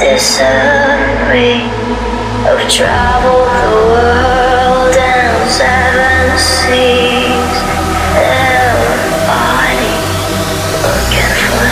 disagree? I've traveled the world and seven seas. Everybody looking for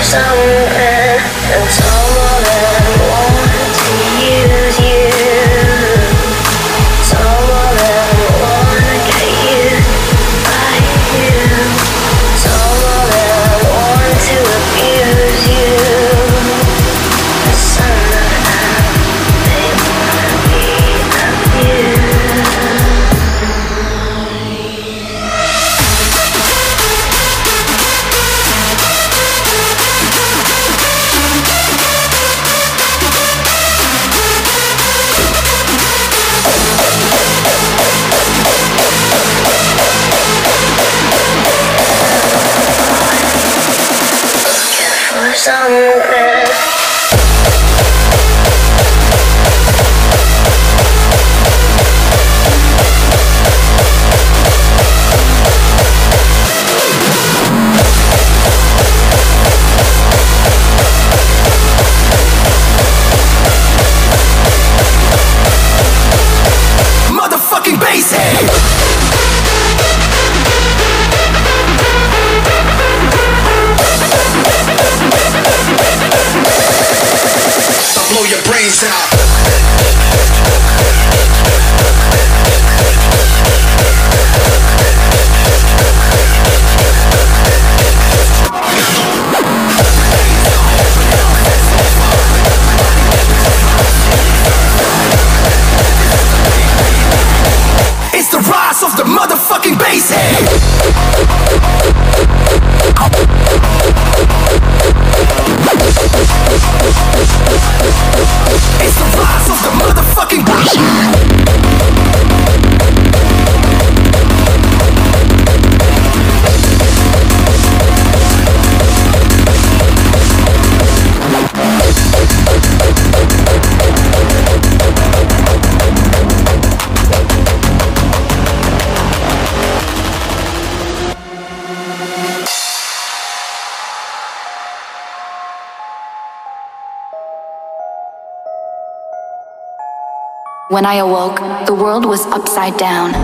When I awoke, the world was upside down.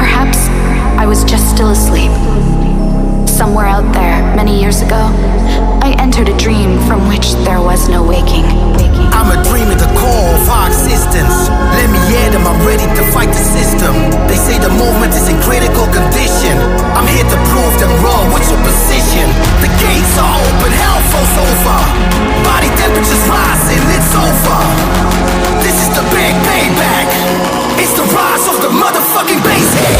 Perhaps I was just still asleep. Somewhere out there, many years ago, I entered a dream from which there was no waking. I'm a dream at the core of our existence. Let me hear them, I'm ready to fight the system. They say the movement is in critical condition. I'm here to prove them wrong. What's your position? The gates are open, hell falls over. Body temperatures rising, it's over.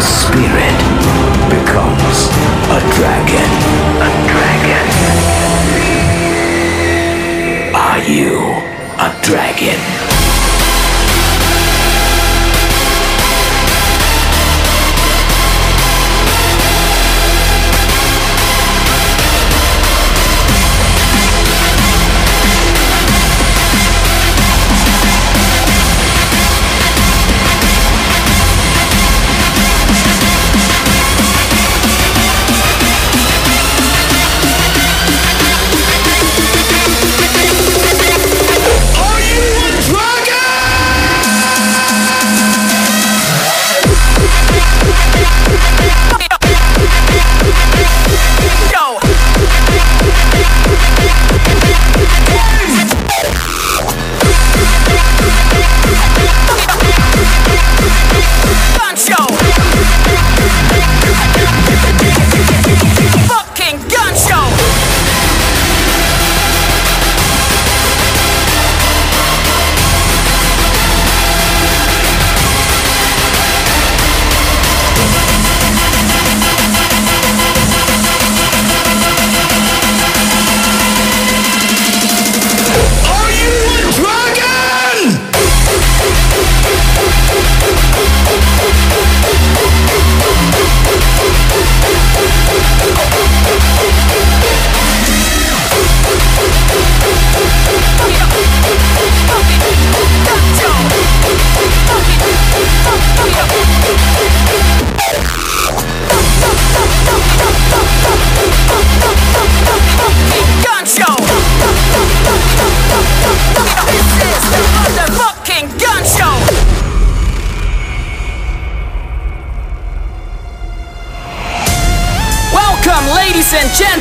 the spirit becomes a dragon. A dragon. Are you a dragon?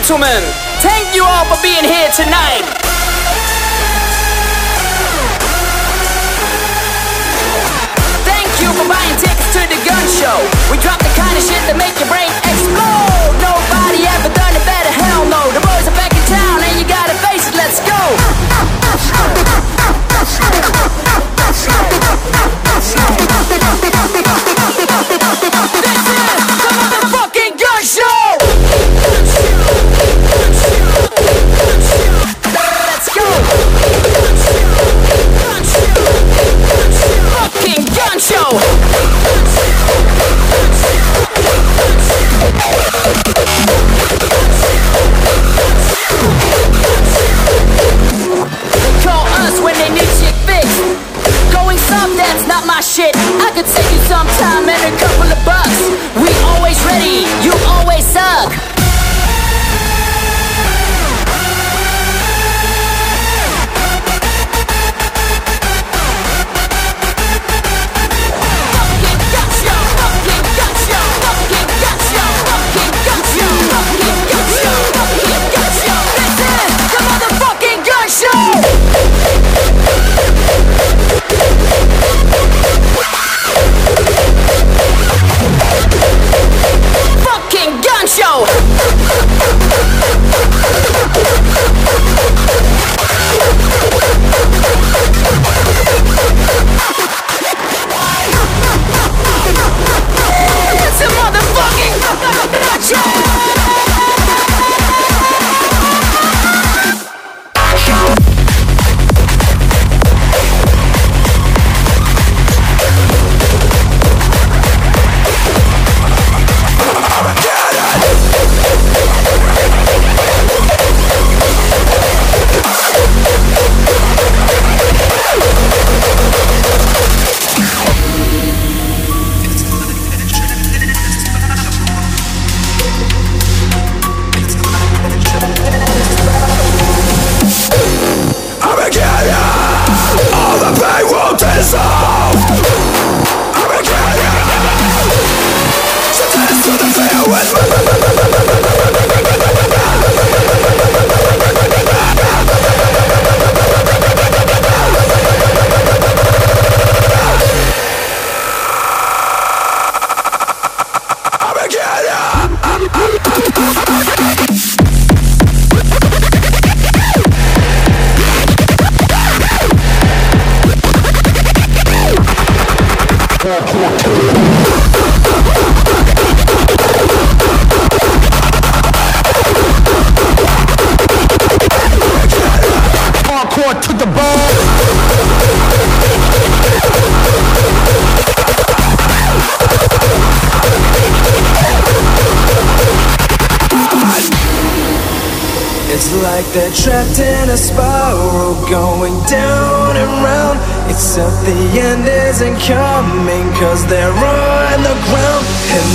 Gentlemen! Thank you all for being here tonight! Thank you for buying tickets to the gun show. We drop the kind of shit that make your brain explode. Nobody ever done it better, hell no. The boys are back in town and you gotta face it, let's go.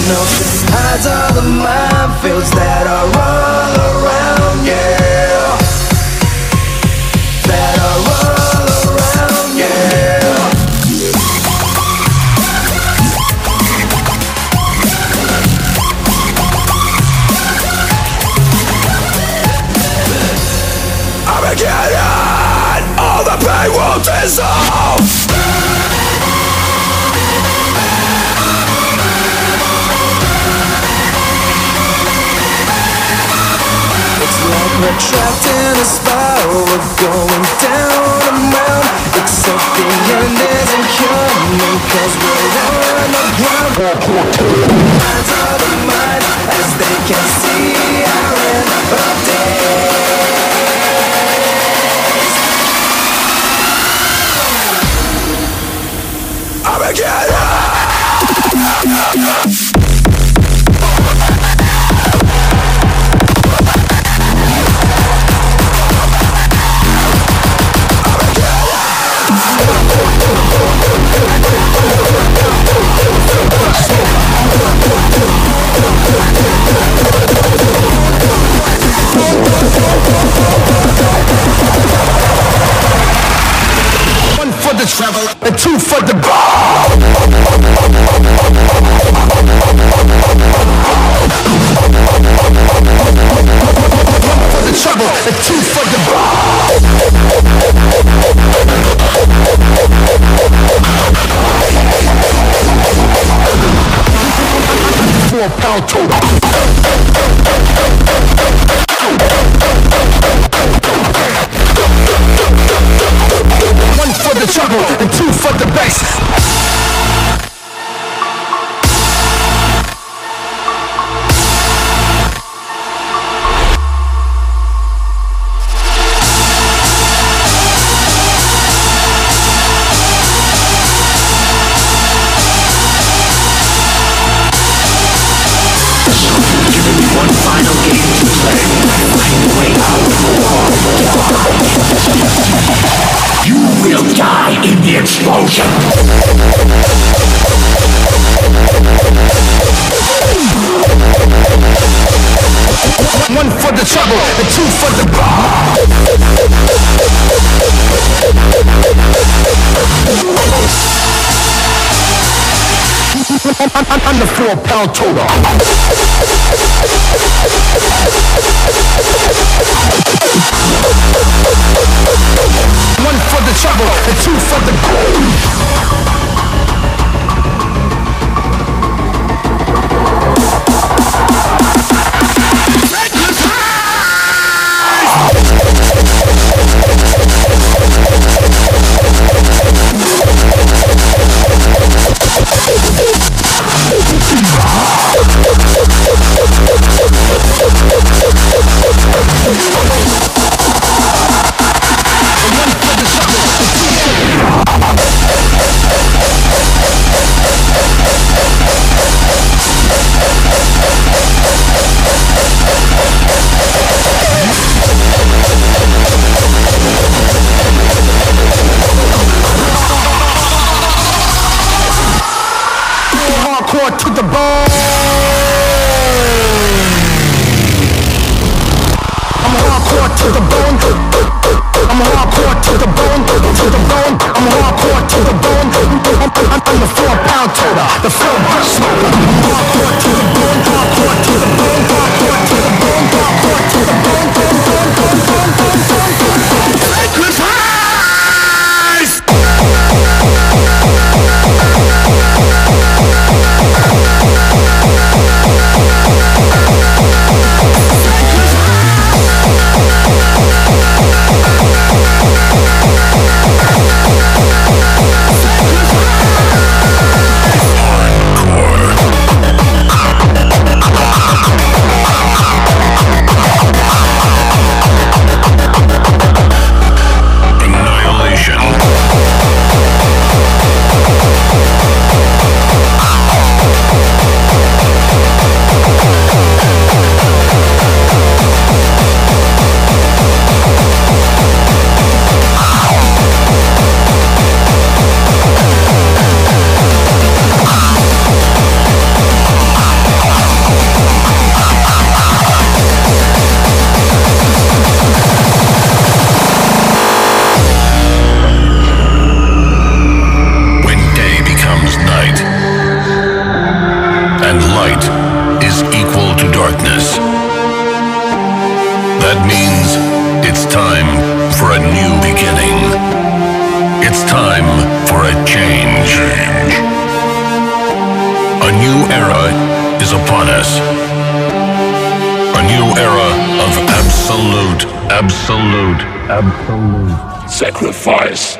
no Hides all the minefields that are all around. hardcore to the bone. I'm hardcore to the bone. I'm hardcore to the bone, to the bone. I'm hardcore to the bone. I'm, I'm I'm the four pound toter, the four pound smoker. Hardcore to the bone, hardcore to the bone. Us. A new era of absolute, absolute, absolute sacrifice.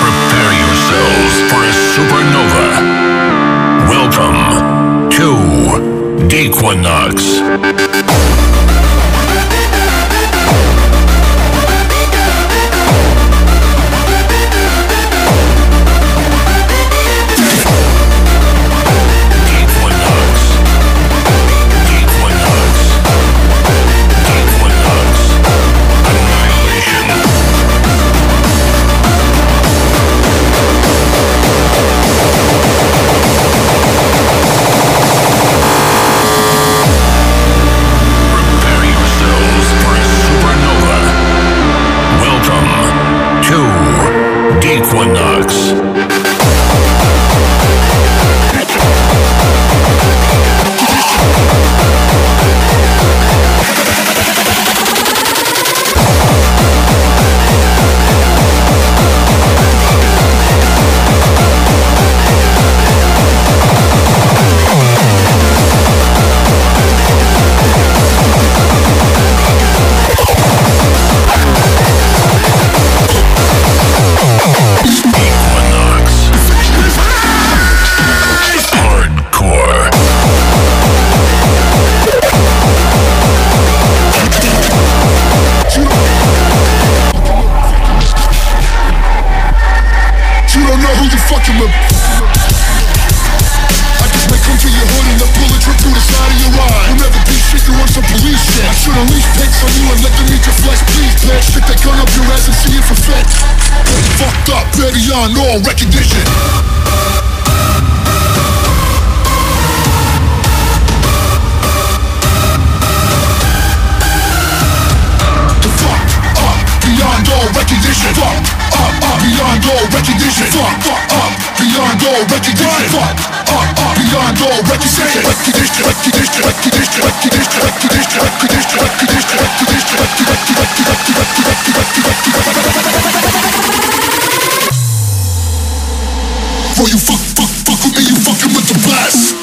Prepare yourselves for a supernova. Welcome to Dequinox. Fucking with. I just may come to your hood and let bullet trip through the side of your eye. You'll never be shit, you want some police shit. I should unleash pics on you and let them eat your flesh, please, bitch. Stick that gun up your ass and see it fits. Fucked up, very beyond all recognition. Beyond all recognition. Fuck beyond all recognition. Fuck up, beyond all recognition. Fuck up, up, beyond all recognition. Recognition, recognition, recognition, recognition, recognition, recognition, recognition, recognition, Bro, you fuck, fuck, fuck with me, you fucking with the best.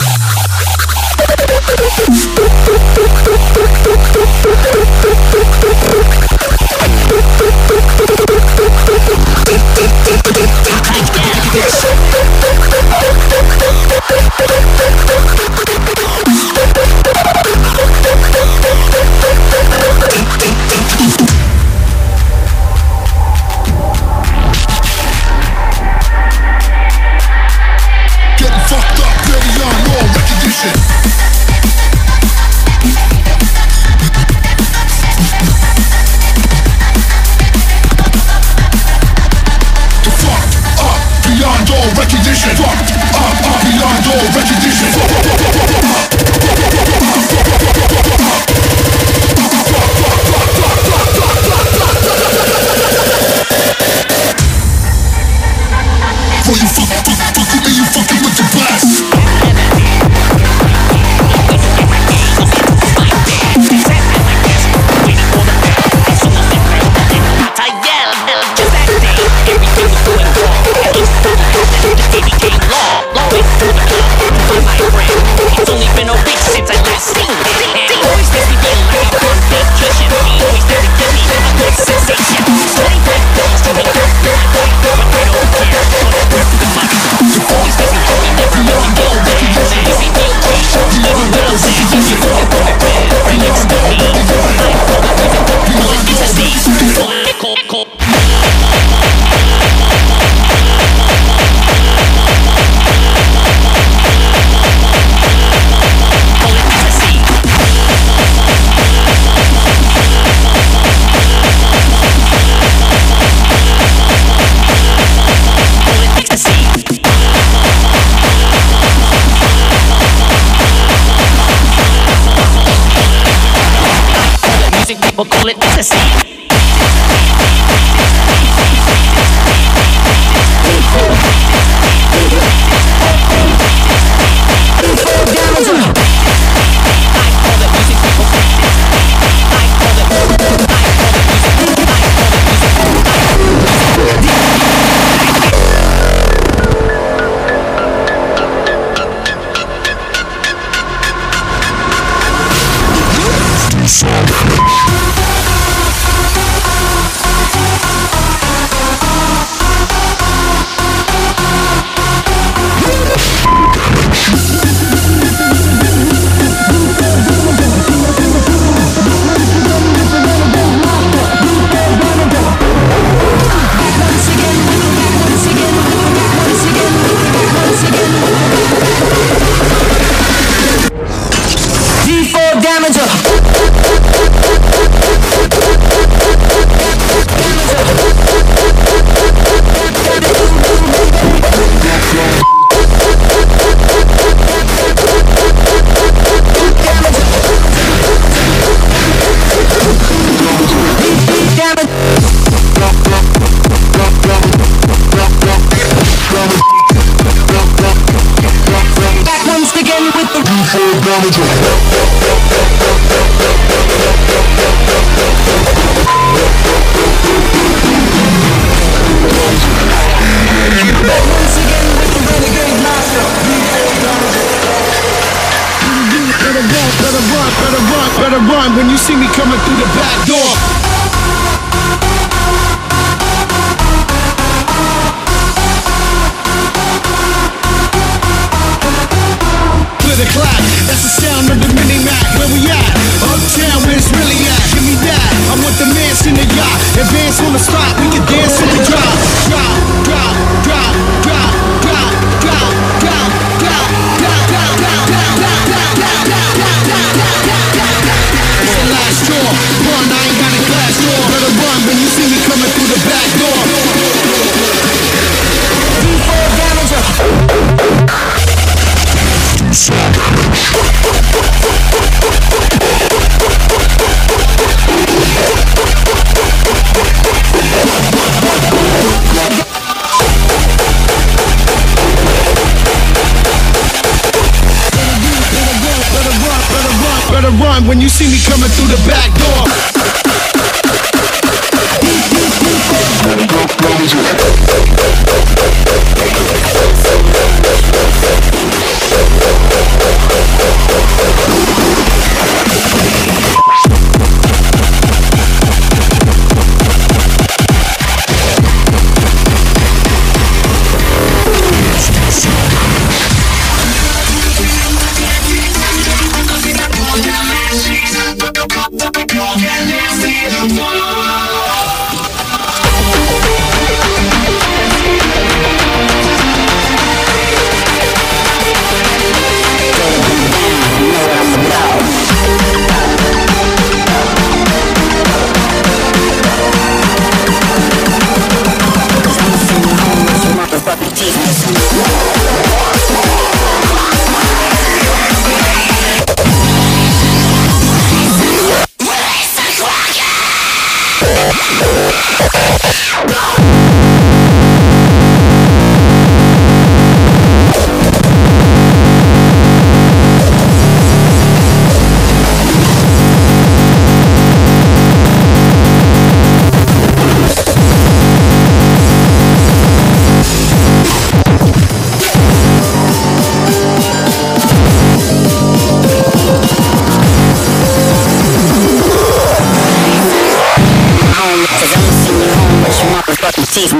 better run when you see me coming through the back door.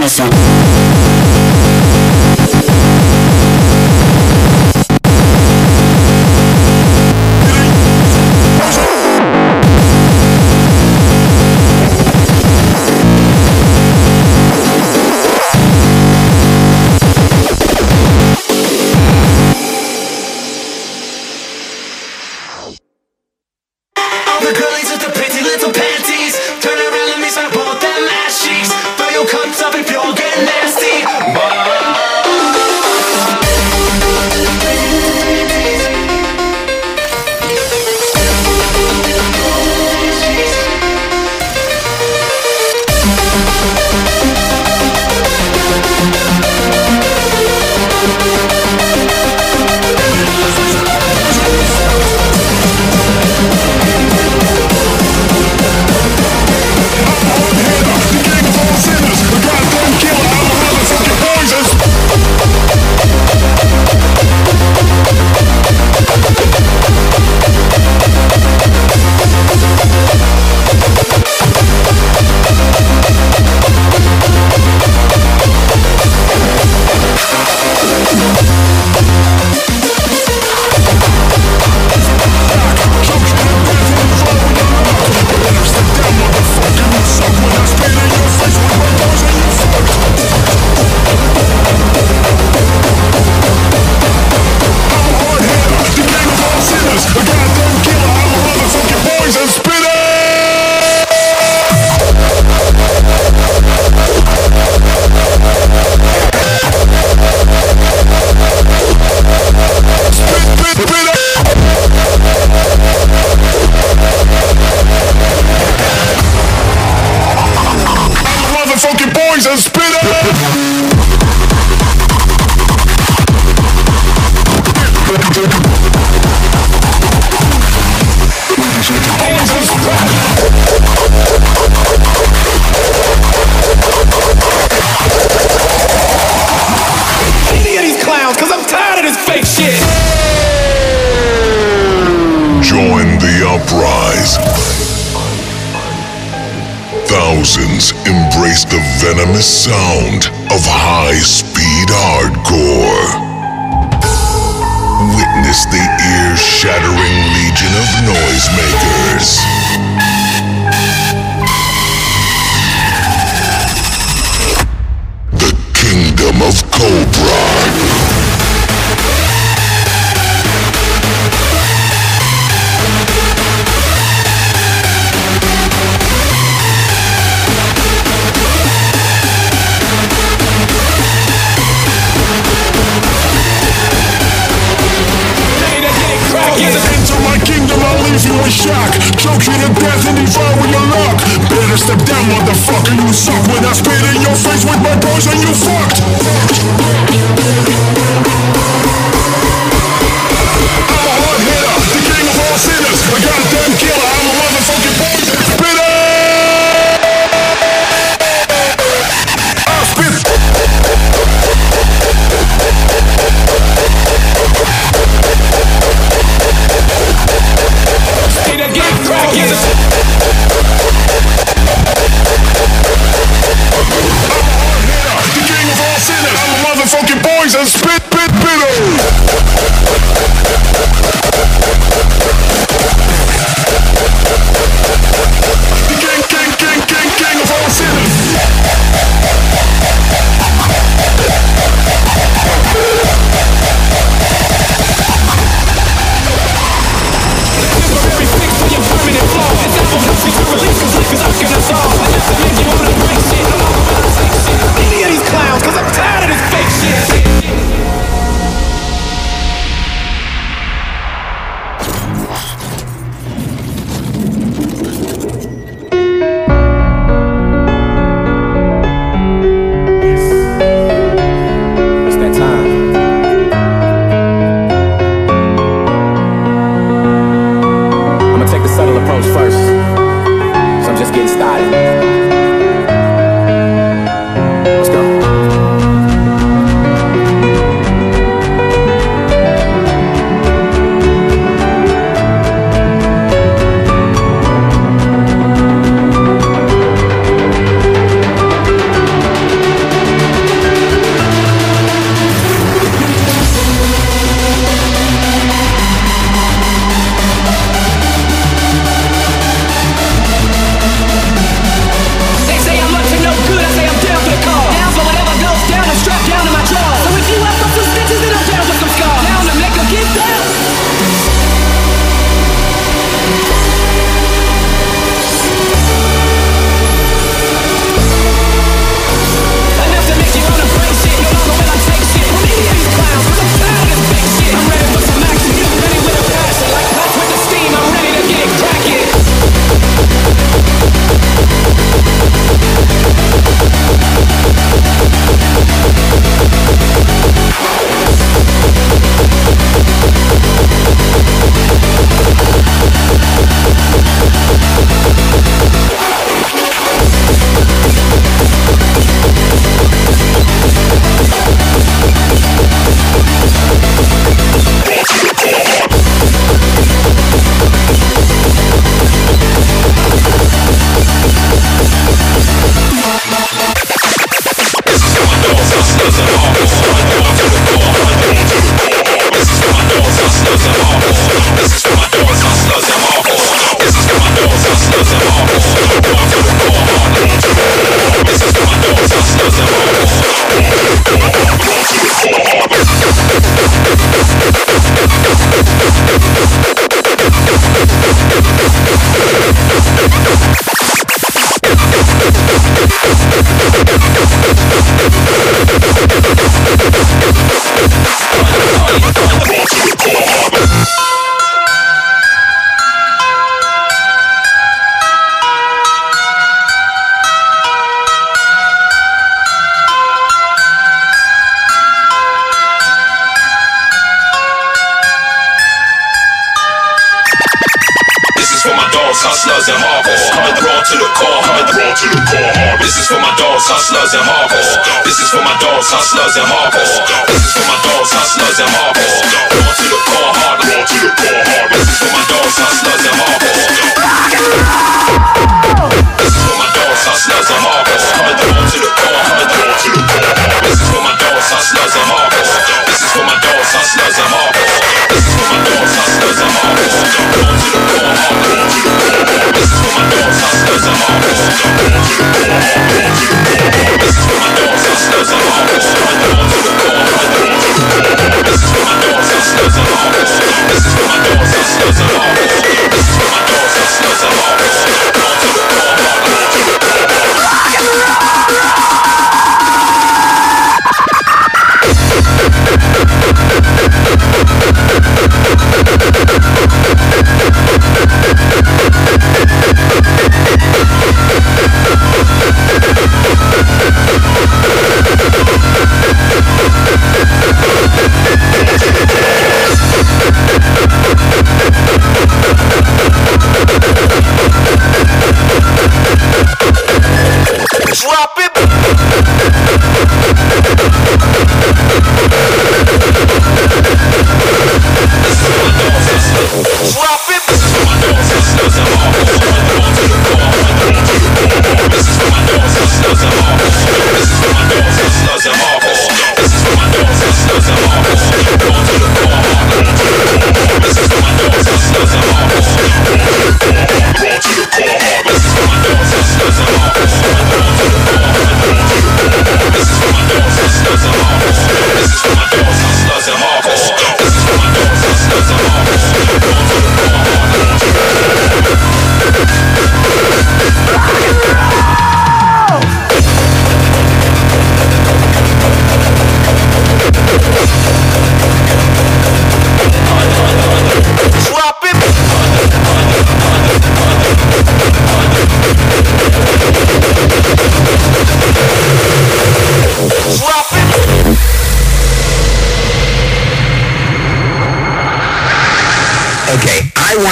Amazon. Yeah. venomous sound of high-speed hardcore. Witness the ear-shattering legion of noisemakers.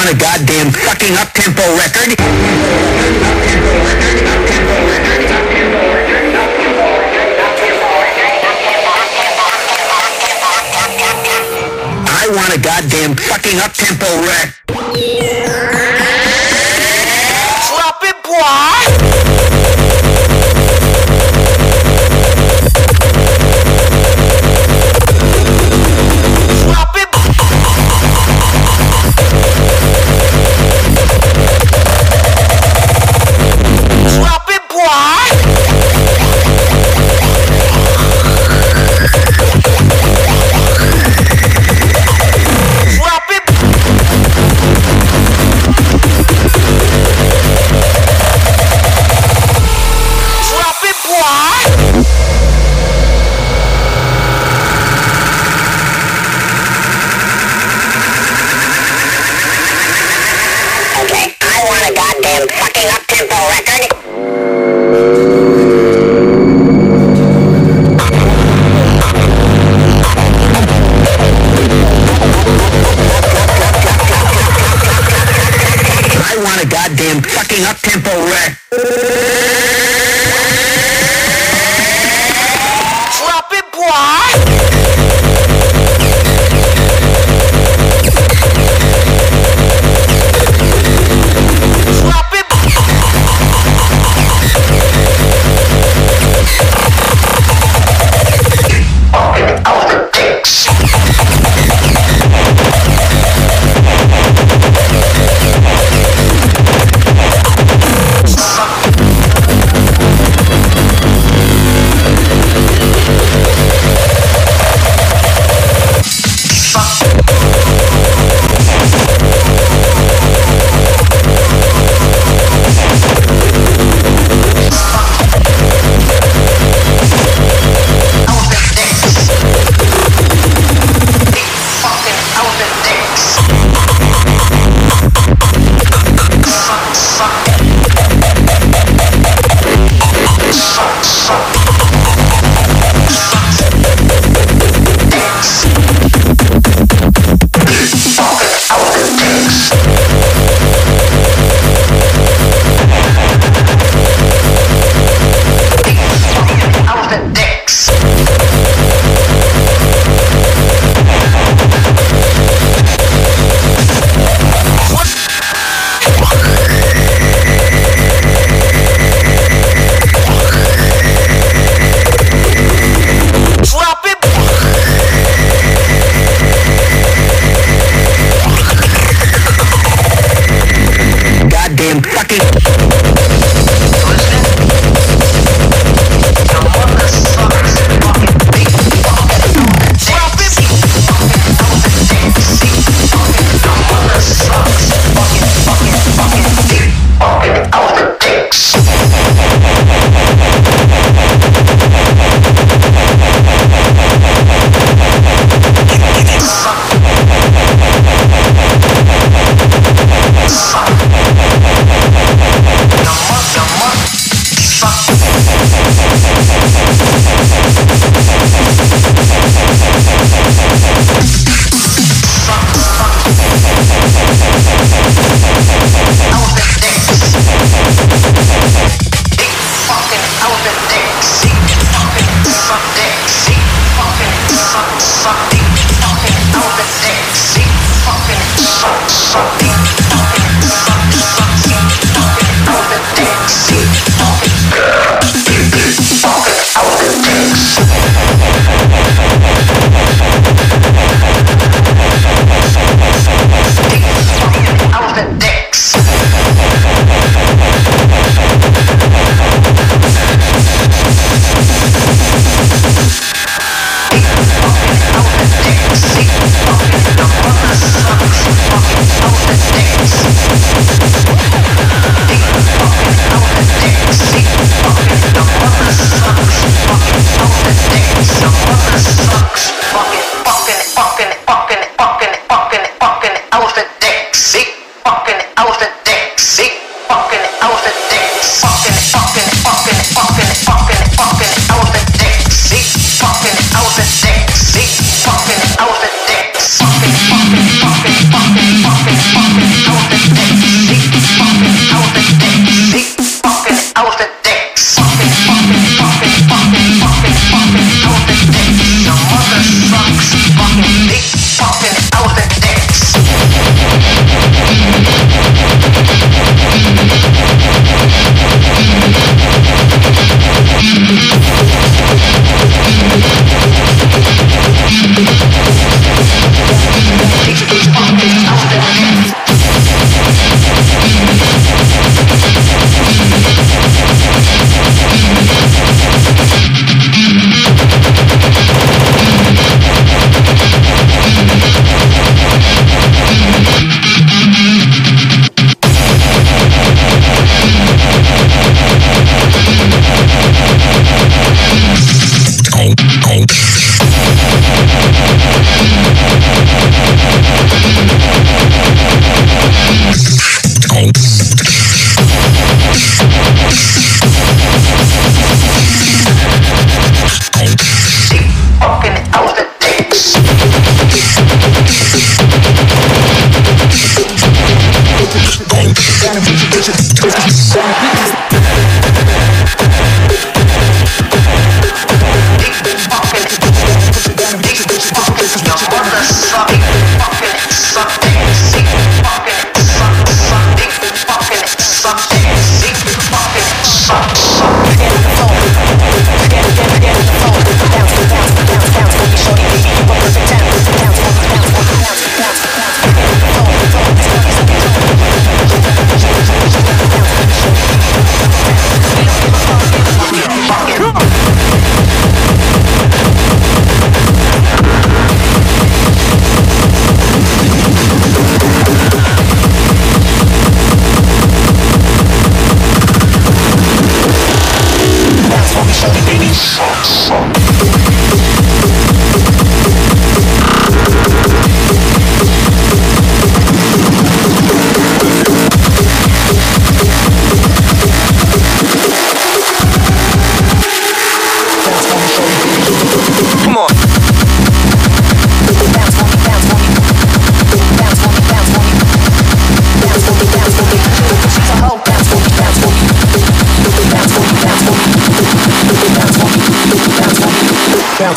on a goddamn fucking up-tempo record. I want a goddamn fucking up-tempo record.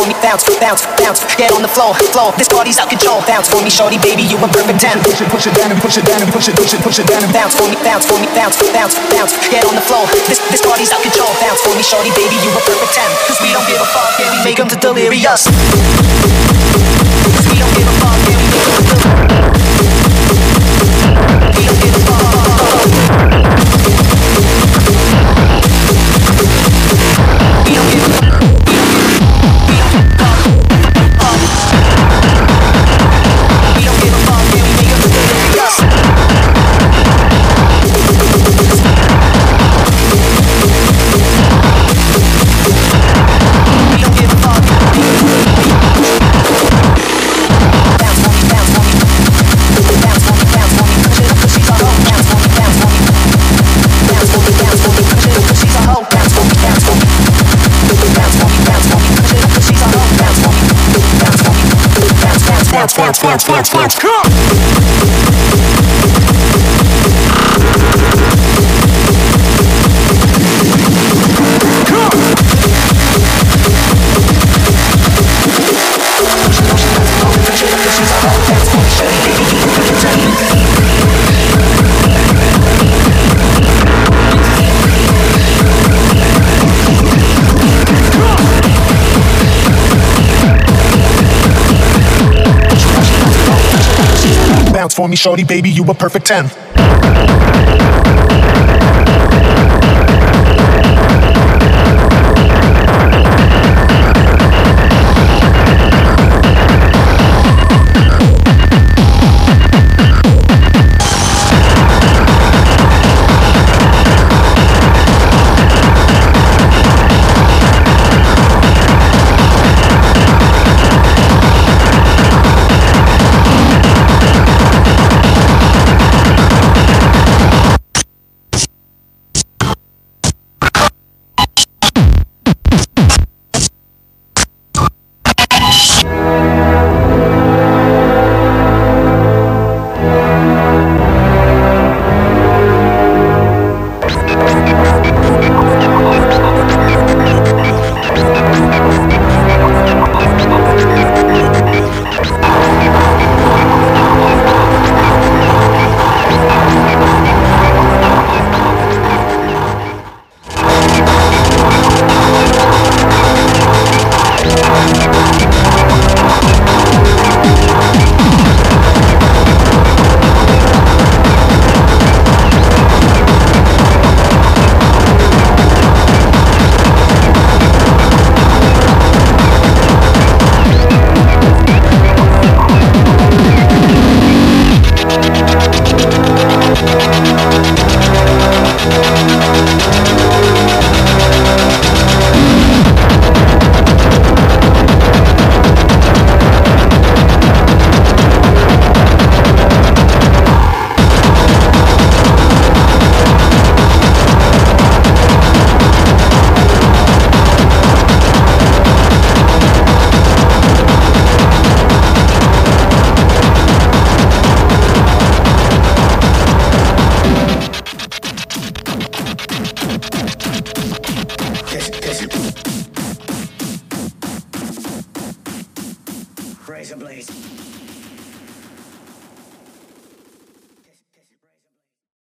for me, bounce bounce, bounce. Get on the floor, floor. This party's out control. Bounce for me, shorty, baby, you a perfect ten. Push it, push it down and push it down and push it, push it, push it down and bounce for me, bounce for me, bounce, bounce, bounce. Get on the floor. This this party's out control. Bounce for me, shorty, baby, you a perfect ten. Cause we don't give a fuck, yeah, we make 'em to delirious. Cause we don't give a fuck, yeah, we make 'em to delirious. Bounce, for me, shorty, baby, you a perfect ten.